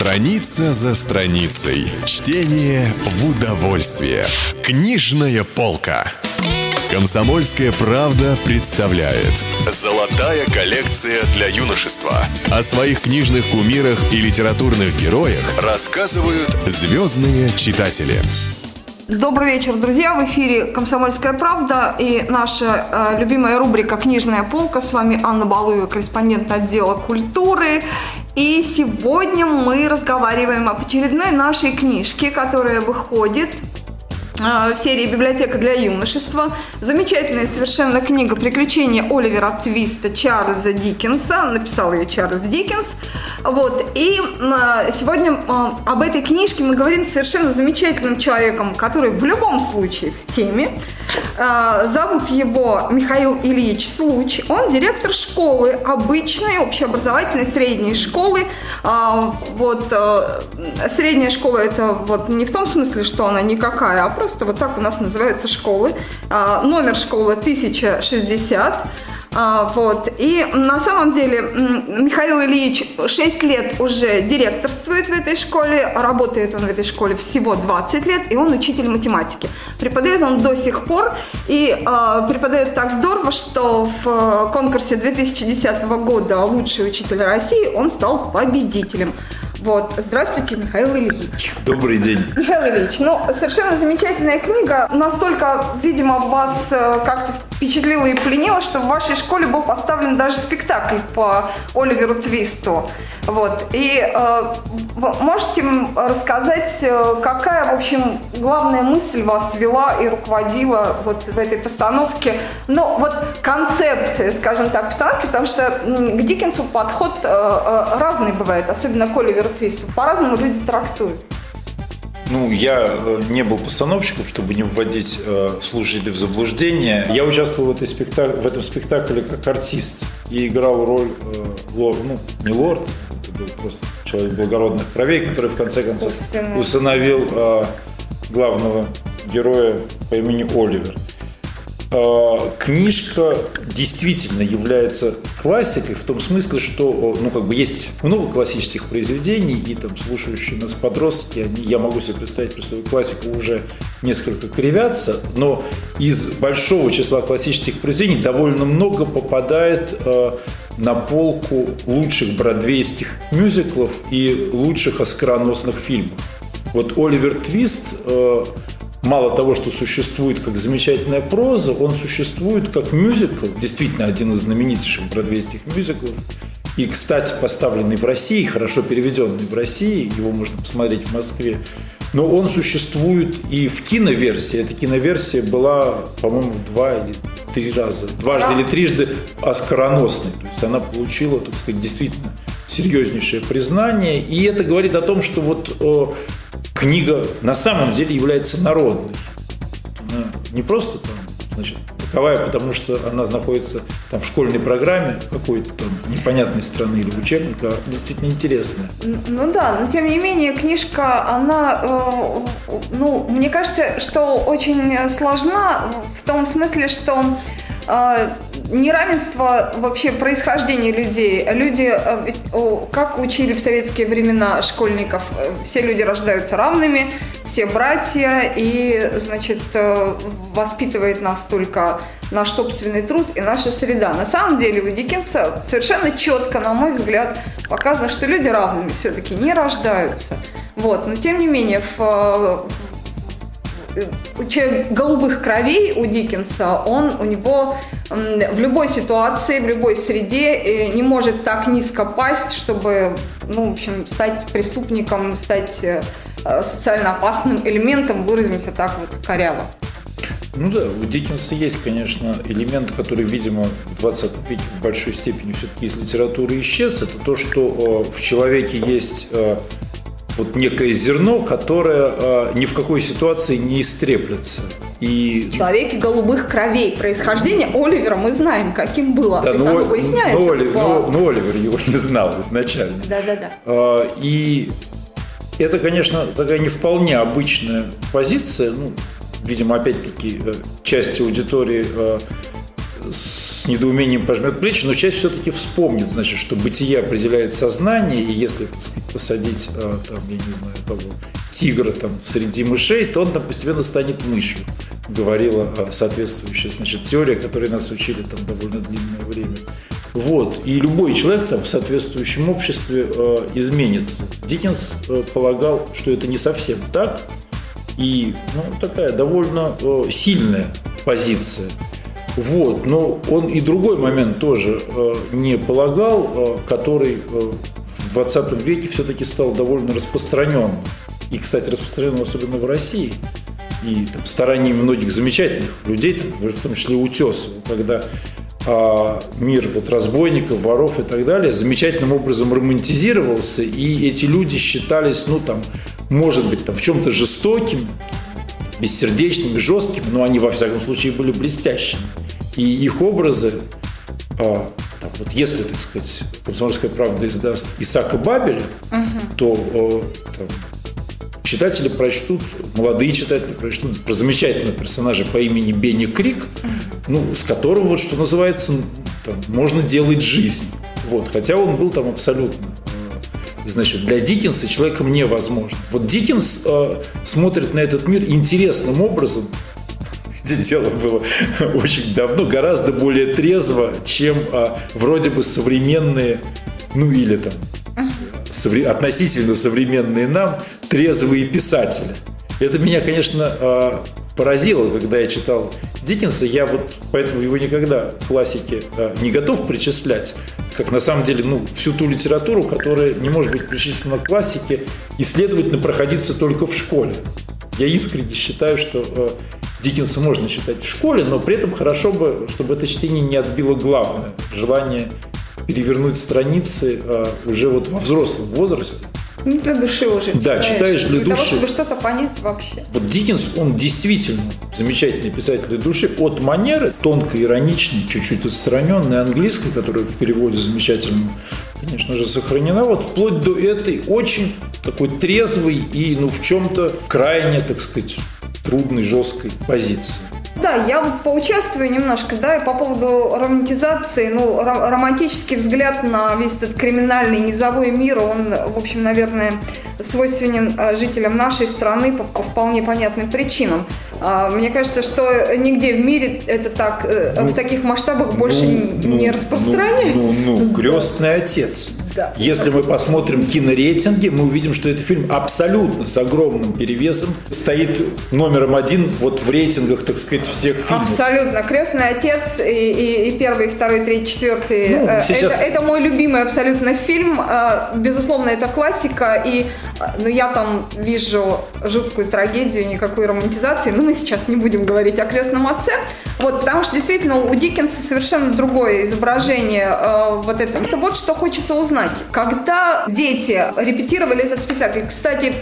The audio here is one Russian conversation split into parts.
Страница за страницей. Чтение в удовольствие. Книжная полка. Комсомольская правда представляет Золотая коллекция для юношества. О своих книжных кумирах и литературных героях рассказывают звездные читатели. Добрый вечер, друзья! В эфире «Комсомольская правда» и наша э, любимая рубрика «Книжная полка». С вами Анна Балуева, корреспондент отдела культуры. И сегодня мы разговариваем об очередной нашей книжке, которая выходит в серии «Библиотека для юношества». Замечательная совершенно книга «Приключения Оливера Твиста» Чарльза Диккенса. Написал ее Чарльз Диккенс. Вот. И а, сегодня а, об этой книжке мы говорим с совершенно замечательным человеком, который в любом случае в теме. Зовут его Михаил Ильич Случ. Он директор школы, обычной общеобразовательной средней школы. Вот средняя школа это вот не в том смысле, что она никакая, а просто просто вот так у нас называются школы. А, номер школы 1060. А, вот. И на самом деле Михаил Ильич 6 лет уже директорствует в этой школе, работает он в этой школе всего 20 лет, и он учитель математики. Преподает он до сих пор, и э, преподает так здорово, что в конкурсе 2010 года «Лучший учитель России» он стал победителем. Вот. Здравствуйте, Михаил Ильич. Добрый день. Михаил Ильич, ну, совершенно замечательная книга. Настолько, видимо, вас э, как-то впечатлила и пленила, что в вашей школе был поставлен даже спектакль по Оливеру Твисту. Вот. И э, можете рассказать, э, какая, в общем, главная мысль вас вела и руководила вот в этой постановке? Ну, вот концепция, скажем так, постановки, потому что к Диккенсу подход э, э, разный бывает, особенно к Оливеру Твисту. По-разному люди трактуют. Ну, я э, не был постановщиком, чтобы не вводить э, слушателей в заблуждение. Я участвовал в, этой спектак... в этом спектакле как артист и играл роль э, лор... ну, не лорд, это был просто человек благородных кровей, который в конце концов усыновил э, главного героя по имени Оливер. А, книжка действительно является классикой в том смысле, что ну, как бы есть много классических произведений, и там слушающие нас подростки, они, я могу себе представить, что классику уже несколько кривятся, но из большого числа классических произведений довольно много попадает э, на полку лучших бродвейских мюзиклов и лучших оскароносных фильмов. Вот Оливер Твист э, мало того, что существует как замечательная проза, он существует как мюзикл, действительно один из знаменитейших бродвейских мюзиклов, и, кстати, поставленный в России, хорошо переведенный в России, его можно посмотреть в Москве, но он существует и в киноверсии. Эта киноверсия была, по-моему, два или три раза, дважды или трижды оскароносной. То есть она получила, так сказать, действительно серьезнейшее признание. И это говорит о том, что вот книга на самом деле является народной. Она не просто там, значит, таковая, потому что она находится там в школьной программе какой-то там непонятной страны или учебника, а действительно интересная. Ну да, но тем не менее книжка, она, э, ну, мне кажется, что очень сложна в том смысле, что э, неравенство вообще происхождения людей. Люди, э, как учили в советские времена школьников, э, все люди рождаются равными, все братья, и, значит, э, воспитывает нас только наш собственный труд и наша среда. На самом деле у Диккенса совершенно четко, на мой взгляд, показано, что люди равными все-таки не рождаются. Вот. Но тем не менее, в, человек голубых кровей у Диккенса, он у него в любой ситуации, в любой среде э, не может так низко пасть, чтобы, ну, в общем, стать преступником, стать э, социально опасным элементом, выразимся так вот коряво. Ну да, у Диккенса есть, конечно, элемент, который, видимо, в 20 веке в большой степени все-таки из литературы исчез. Это то, что э, в человеке есть вот некое зерно, которое э, ни в какой ситуации не истреплется. И... Человеки голубых кровей. Происхождение Оливера мы знаем, каким было. Да, но, есть оно выясняется. Но, Оли, по... но, но Оливер его не знал изначально. Да-да-да. Э, и это, конечно, такая не вполне обычная позиция. Ну, видимо, опять-таки, э, часть аудитории недоумением пожмет плечи, но часть все-таки вспомнит, значит, что бытие определяет сознание, и если, так сказать, посадить, а, там, я не знаю, того, тигра там среди мышей, то он там постепенно станет мышью, говорила а, соответствующая, значит, теория, которой нас учили там довольно длинное время. Вот. И любой человек там в соответствующем обществе э, изменится. Диккенс э, полагал, что это не совсем так. И ну, такая довольно э, сильная позиция. Вот. Но он и другой момент тоже э, не полагал, э, который э, в 20 веке все-таки стал довольно распространенным. И, кстати, распространенным особенно в России. И там, стараниями многих замечательных людей, там, в том числе Утесова, когда а, мир вот разбойников, воров и так далее замечательным образом романтизировался, и эти люди считались, ну там, может быть, там в чем-то жестокими, бессердечными, жесткими, но они во всяком случае были блестящими. И их образы, а, там, вот если, так сказать, «Комсомольская правда» издаст Исаака Бабеля, угу. то а, там, читатели прочтут, молодые читатели прочтут про замечательного персонажа по имени Бенни Крик, ну, с которого, вот, что называется, там, можно делать жизнь. Вот, хотя он был там абсолютно значит, для Диккенса человеком невозможно. Вот Диккенс э, смотрит на этот мир интересным образом. Это дело было очень давно, гораздо более трезво, чем э, вроде бы современные, ну или там совре- относительно современные нам трезвые писатели. Это меня, конечно, а, поразило, когда я читал Диккенса. Я вот поэтому его никогда классике а, не готов причислять, как на самом деле ну, всю ту литературу, которая не может быть причислена к классике и, следовательно, проходиться только в школе. Я искренне считаю, что а, Диккенса можно читать в школе, но при этом хорошо бы, чтобы это чтение не отбило главное – желание перевернуть страницы уже вот во взрослом возрасте – не для души уже Да, читаешь, читаешь для, для души. того, чтобы что-то понять вообще. Вот Диккенс, он действительно замечательный писатель для души. От манеры, тонко ироничной, чуть-чуть отстраненной английской, которая в переводе замечательно, конечно же, сохранена, вот вплоть до этой очень такой трезвой и, ну, в чем-то крайне, так сказать, трудной, жесткой позиции. Да, я вот поучаствую немножко, да, и по поводу романтизации, ну, романтический взгляд на весь этот криминальный низовой мир, он, в общем, наверное, свойственен э, жителям нашей страны по, по вполне понятным причинам. А, мне кажется, что нигде в мире это так, э, ну, в таких масштабах больше ну, не ну, распространяется. Ну, ну, ну крестный отец. Да. Если мы посмотрим кинорейтинги, мы увидим, что этот фильм абсолютно с огромным перевесом стоит номером один вот в рейтингах, так сказать, всех фильмов. Абсолютно. «Крестный отец» и, и, и первый, второй, третий, четвертый. Ну, э, сейчас... это, это мой любимый абсолютно фильм. Э, безусловно, это классика. И э, ну, я там вижу жуткую трагедию, никакой романтизации. Но мы сейчас не будем говорить о «Крестном отце». Вот, потому что действительно у Диккенса совершенно другое изображение вот этого. Это вот что хочется узнать, когда дети репетировали этот спектакль, кстати,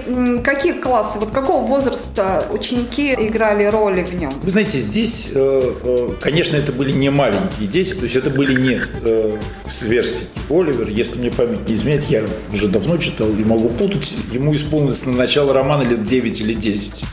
какие классы, вот какого возраста ученики играли роли в нем? Вы знаете, здесь, э, э, конечно, это были не маленькие дети, то есть это были не э, сверстники. Оливер, если мне память не изменяет, я уже давно читал и могу путать, ему исполнилось на начало романа лет 9 или 10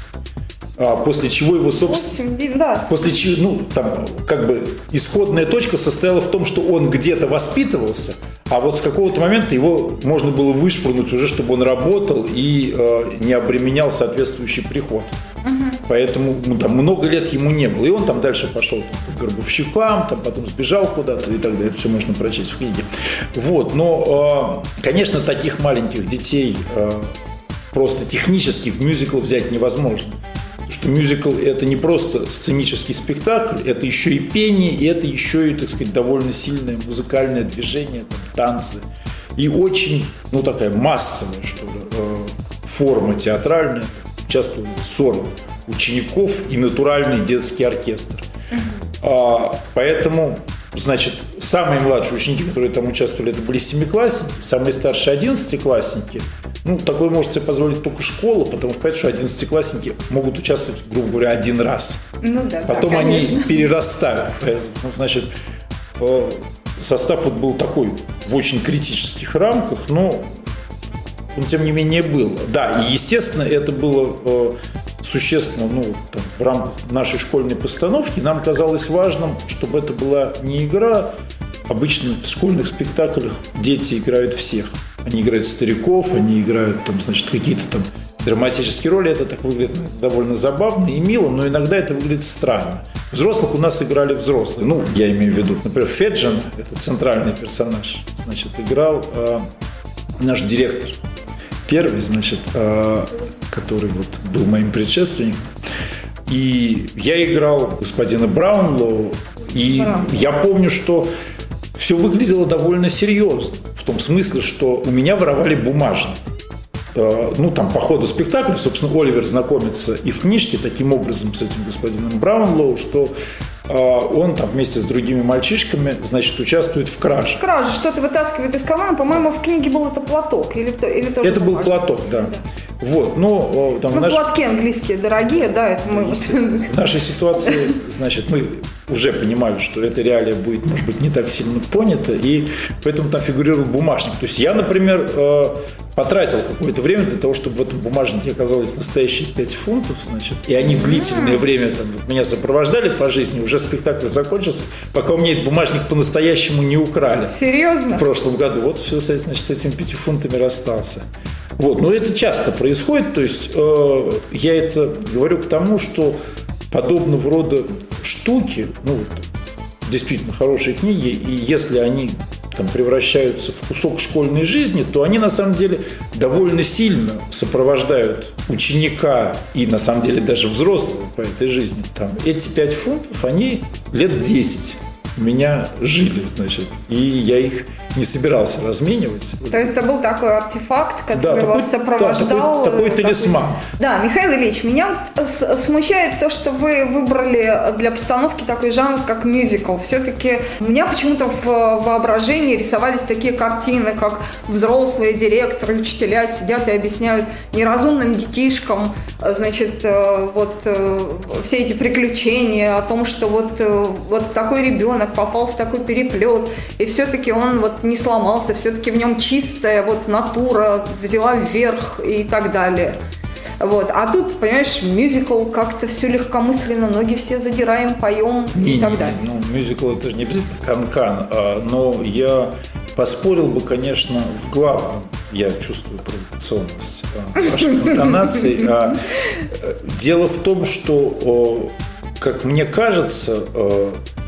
а после чего его собственно... Да. После чего, ну, там, как бы, исходная точка состояла в том, что он где-то воспитывался, а вот с какого-то момента его можно было вышвырнуть уже, чтобы он работал и э, не обременял соответствующий приход. Угу. Поэтому ну, там много лет ему не было. И он там дальше пошел там, по гробовщикам, там потом сбежал куда-то и так далее. Это все можно прочесть в книге. Вот. Но, э, конечно, таких маленьких детей э, просто технически в мюзикл взять невозможно что мюзикл – это не просто сценический спектакль, это еще и пение, и это еще и, так сказать, довольно сильное музыкальное движение, там, танцы. И очень, ну, такая массовая, что ли, э, форма театральная. Участвовали 40 учеников и натуральный детский оркестр. А, поэтому, значит, самые младшие ученики, которые там участвовали, это были семиклассники, самые старшие одиннадцатиклассники – ну, такое может себе позволить только школа, потому что понятно, что одиннадцатиклассники могут участвовать, грубо говоря, один раз. Ну да. Потом да, они перерастают. Ну, значит, э, состав вот был такой в очень критических рамках, но он тем не менее был. Да, и естественно, это было э, существенно ну, там, в рамках нашей школьной постановки, нам казалось важным, чтобы это была не игра. Обычно в школьных спектаклях дети играют всех. Они играют стариков, они играют там, значит, какие-то там драматические роли. Это так выглядит довольно забавно и мило, но иногда это выглядит странно. Взрослых у нас играли взрослые. Ну, я имею в виду, например, Феджин, это центральный персонаж, значит, играл э, наш директор. Первый, значит, э, который вот был моим предшественником. И я играл господина Браунлоу, и Браун. я помню, что все выглядело довольно серьезно. В том смысле, что у меня воровали бумажник. Э, ну, там, по ходу спектакля, собственно, Оливер знакомится и в книжке таким образом с этим господином Браунлоу, что он там вместе с другими мальчишками, значит, участвует в краже. Краже, что-то вытаскивает из кармана. По-моему, в книге был это платок или, или тоже Это был платок, да. да. Вот, ну, там, ну наш... платки английские дорогие, да, это мы... В нашей ситуации, значит, мы уже понимали, что эта реалия будет, может быть, не так сильно понята, и поэтому там фигурировал бумажник. То есть я, например, э, потратил какое-то время для того, чтобы в этом бумажнике оказалось настоящие 5 фунтов, значит, и они длительное время там, меня сопровождали по жизни, уже спектакль закончился, пока у меня этот бумажник по-настоящему не украли. Серьезно? В прошлом году. Вот все, значит, с этими 5 фунтами расстался. Вот, но это часто происходит, то есть э, я это говорю к тому, что подобного рода штуки, ну, действительно хорошие книги, и если они там, превращаются в кусок школьной жизни, то они на самом деле довольно сильно сопровождают ученика и на самом деле даже взрослого по этой жизни. Там, эти пять фунтов, они лет 10 у меня жили, значит, и я их не собирался разменивать. То есть это был такой артефакт, который да, вас сопровождал? Да, такой, такой талисман. Да, Михаил Ильич, меня вот смущает то, что вы выбрали для постановки такой жанр, как мюзикл. Все-таки у меня почему-то в воображении рисовались такие картины, как взрослые директоры, учителя сидят и объясняют неразумным детишкам, значит, э, вот э, все эти приключения о том, что вот, э, вот такой ребенок попал в такой переплет, и все-таки он вот не сломался, все-таки в нем чистая вот натура взяла вверх и так далее. Вот. А тут, понимаешь, мюзикл, как-то все легкомысленно, ноги все задираем, поем не, и так не, далее. Ну, мюзикл это же не обязательно канкан, а, но я поспорил бы, конечно, в главном. Я чувствую провокационность а, ваших интонаций. А, э, дело в том, что, как мне кажется,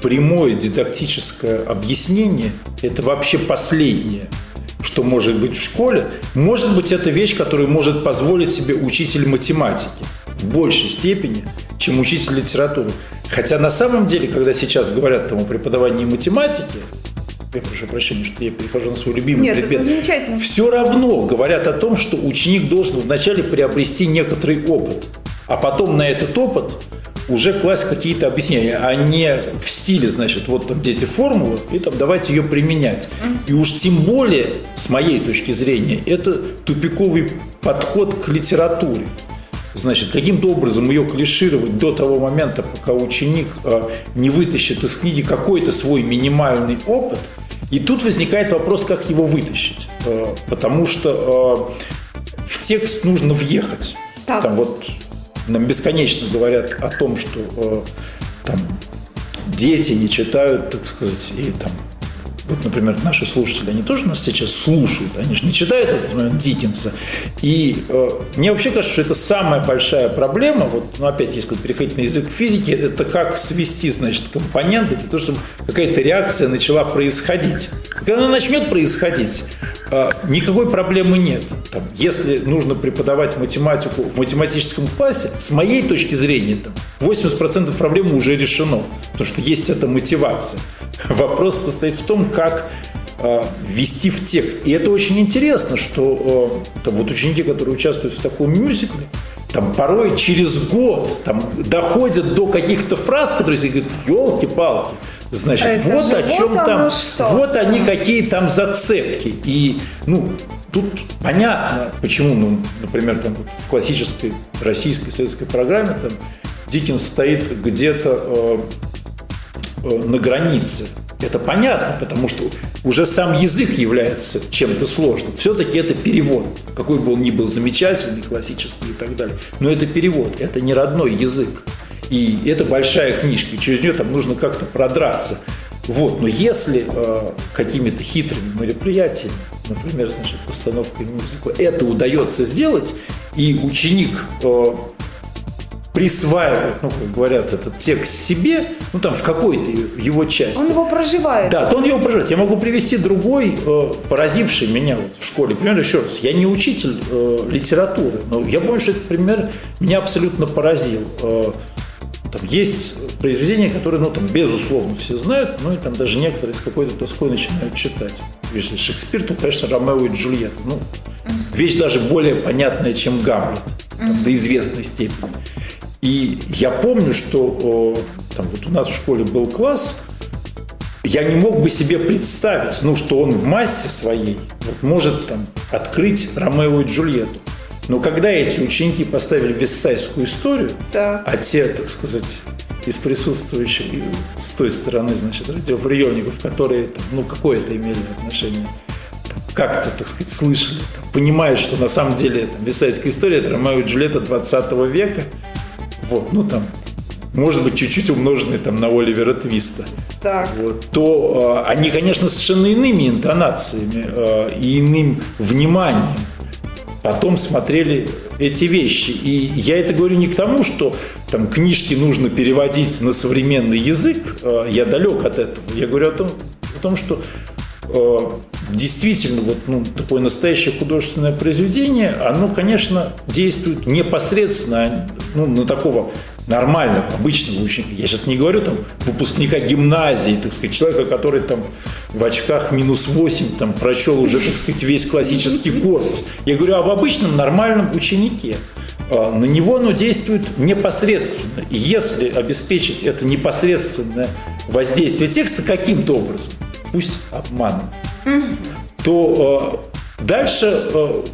прямое дидактическое объяснение – это вообще последнее, что может быть в школе. Может быть, это вещь, которую может позволить себе учитель математики в большей степени, чем учитель литературы. Хотя на самом деле, когда сейчас говорят там, о преподавании математики, я прошу прощения, что я перехожу на свой любимый Нет, предмет. Это замечательно. Все равно говорят о том, что ученик должен вначале приобрести некоторый опыт, а потом на этот опыт уже класть какие-то объяснения, а не в стиле, значит, вот там дети формулы, и там давайте ее применять. И уж тем более, с моей точки зрения, это тупиковый подход к литературе. Значит, каким-то образом ее клишировать до того момента, пока ученик э, не вытащит из книги какой-то свой минимальный опыт. И тут возникает вопрос, как его вытащить. Э, потому что э, в текст нужно въехать. Так. Там вот нам бесконечно говорят о том, что э, там дети не читают, так сказать, и там вот, например, наши слушатели, они тоже нас сейчас слушают, они же не читают этот Диккенса. И э, мне вообще кажется, что это самая большая проблема, вот, ну, опять, если переходить на язык физики, это как свести, значит, компоненты для того, чтобы какая-то реакция начала происходить. Когда она начнет происходить, э, никакой проблемы нет. Там, если нужно преподавать математику в математическом классе, с моей точки зрения, там, 80% проблемы уже решено, потому что есть эта мотивация. Вопрос состоит в том, как э, ввести в текст. И это очень интересно, что э, там, вот ученики, которые участвуют в таком мюзикле, там порой через год там, доходят до каких-то фраз, которые говорят, елки-палки, значит, это вот о чем вот там, что? вот они какие там зацепки. И, ну, тут понятно, почему, ну, например, там в классической российской советской программе там Диккенс стоит где-то э, Э, на границе Это понятно, потому что уже сам язык является чем-то сложным. Все-таки это перевод, какой бы он ни был замечательный, классический и так далее. Но это перевод, это не родной язык. И это большая книжка, и через нее там нужно как-то продраться. Вот. Но если э, какими-то хитрыми мероприятиями, например, значит, постановкой мюзикла, это удается сделать, и ученик э, присваивает, ну, как говорят, этот текст себе, ну, там, в какой-то его части. Он его проживает. Да, то он его проживает. Я могу привести другой, э, поразивший меня вот в школе пример. Еще раз, я не учитель э, литературы, но я помню, что этот пример меня абсолютно поразил. Э, там есть произведения, которые, ну, там, безусловно, все знают, ну, и там даже некоторые с какой-то тоской начинают читать. Если Шекспир, то, конечно, Ромео и Джульетта. Ну, вещь даже более понятная, чем Гамлет, там, до известной степени. И я помню, что там, вот у нас в школе был класс, я не мог бы себе представить, ну, что он в массе своей вот, может там, открыть Ромео и Джульетту. Но когда эти ученики поставили виссайскую историю, да. а те, так сказать, из присутствующих с той стороны, значит, радиоприемников, которые, там, ну, какое-то имели отношение, как-то, так сказать, слышали, там, понимают, что на самом деле там, Висайская история – это Ромео и Джульетта 20 века, вот, ну, там, может быть, чуть-чуть умноженный там на Оливера Твиста, так. Вот, то э, они, конечно, совершенно иными интонациями э, и иным вниманием потом смотрели эти вещи. И я это говорю не к тому, что там книжки нужно переводить на современный язык, э, я далек от этого. Я говорю о том, о том что действительно вот, ну, такое настоящее художественное произведение, оно, конечно, действует непосредственно ну, на такого нормального, обычного ученика. Я сейчас не говорю там выпускника гимназии, так сказать, человека, который там в очках минус 8 там прочел уже, так сказать, весь классический корпус. Я говорю об обычном нормальном ученике. А, на него оно действует непосредственно. Если обеспечить это непосредственное воздействие текста каким-то образом, пусть обманом, то а, дальше а,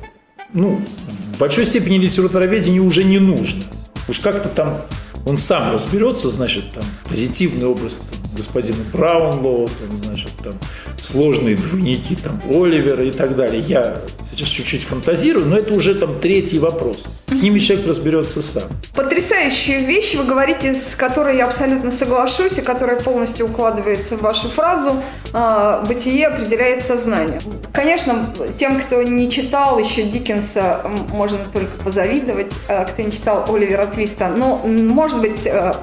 ну, в большой степени литературоведение уже не нужно. Уж как-то там он сам разберется, значит, там, позитивный образ господина Браунлоу, там, значит, там, сложные двойники, там, Оливера и так далее. Я сейчас чуть-чуть фантазирую, но это уже там третий вопрос. С ними человек разберется сам. Потрясающая вещь, вы говорите, с которой я абсолютно соглашусь, и которая полностью укладывается в вашу фразу а, «бытие определяет сознание». Конечно, тем, кто не читал еще Диккенса, можно только позавидовать, а, кто не читал Оливера Твиста, но, может быть, а,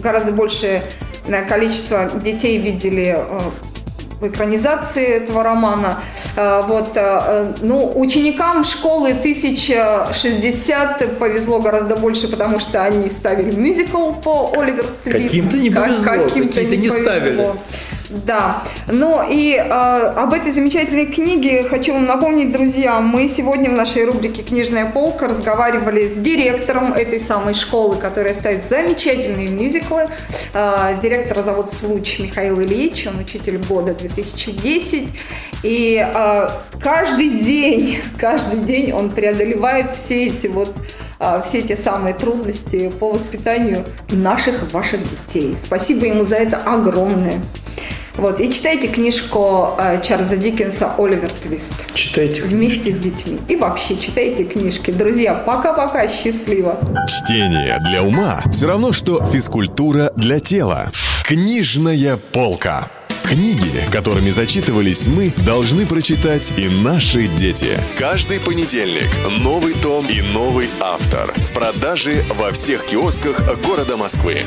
гораздо большее количество детей видели экранизации этого романа. А, вот, а, ну, ученикам школы 1060 повезло гораздо больше, потому что они ставили мюзикл по Оливер Твист. Каким-то не повезло, каким-то не, не ставили. Да. Ну и э, об этой замечательной книге хочу вам напомнить, друзья, мы сегодня в нашей рубрике «Книжная полка» разговаривали с директором этой самой школы, которая ставит замечательные мюзиклы. Э, директора зовут Случ Михаил Ильич, он учитель года 2010. И э, каждый день, каждый день он преодолевает все эти вот все эти самые трудности по воспитанию наших, ваших детей. Спасибо ему за это огромное. Вот, и читайте книжку э, Чарльза Диккенса «Оливер Твист». Читайте Вместе книжки. с детьми. И вообще читайте книжки. Друзья, пока-пока, счастливо. Чтение для ума все равно, что физкультура для тела. Книжная полка. Книги, которыми зачитывались мы, должны прочитать и наши дети. Каждый понедельник новый том и новый автор. В продаже во всех киосках города Москвы.